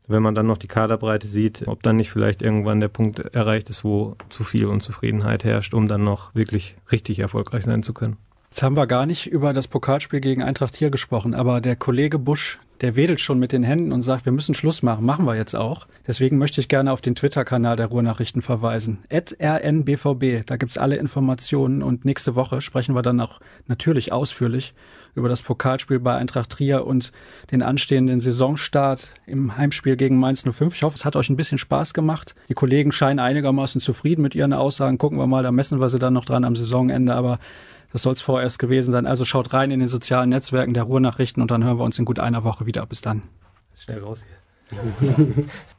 wenn man dann noch die Kaderbreite sieht, ob dann nicht vielleicht irgendwann der Punkt erreicht ist, wo zu viel Unzufriedenheit herrscht, um dann noch wirklich richtig erfolgreich sein zu können. Jetzt haben wir gar nicht über das Pokalspiel gegen Eintracht hier gesprochen, aber der Kollege Busch, der wedelt schon mit den Händen und sagt, wir müssen Schluss machen. Machen wir jetzt auch. Deswegen möchte ich gerne auf den Twitter-Kanal der Ruhrnachrichten verweisen. rnbvb, da gibt's alle Informationen und nächste Woche sprechen wir dann auch natürlich ausführlich über das Pokalspiel bei Eintracht Trier und den anstehenden Saisonstart im Heimspiel gegen Mainz 05. Ich hoffe, es hat euch ein bisschen Spaß gemacht. Die Kollegen scheinen einigermaßen zufrieden mit ihren Aussagen. Gucken wir mal, da messen wir sie dann noch dran am Saisonende, aber das soll es vorerst gewesen sein. Also schaut rein in den sozialen Netzwerken der Ruhrnachrichten und dann hören wir uns in gut einer Woche wieder. Bis dann. Schnell raus hier. <laughs>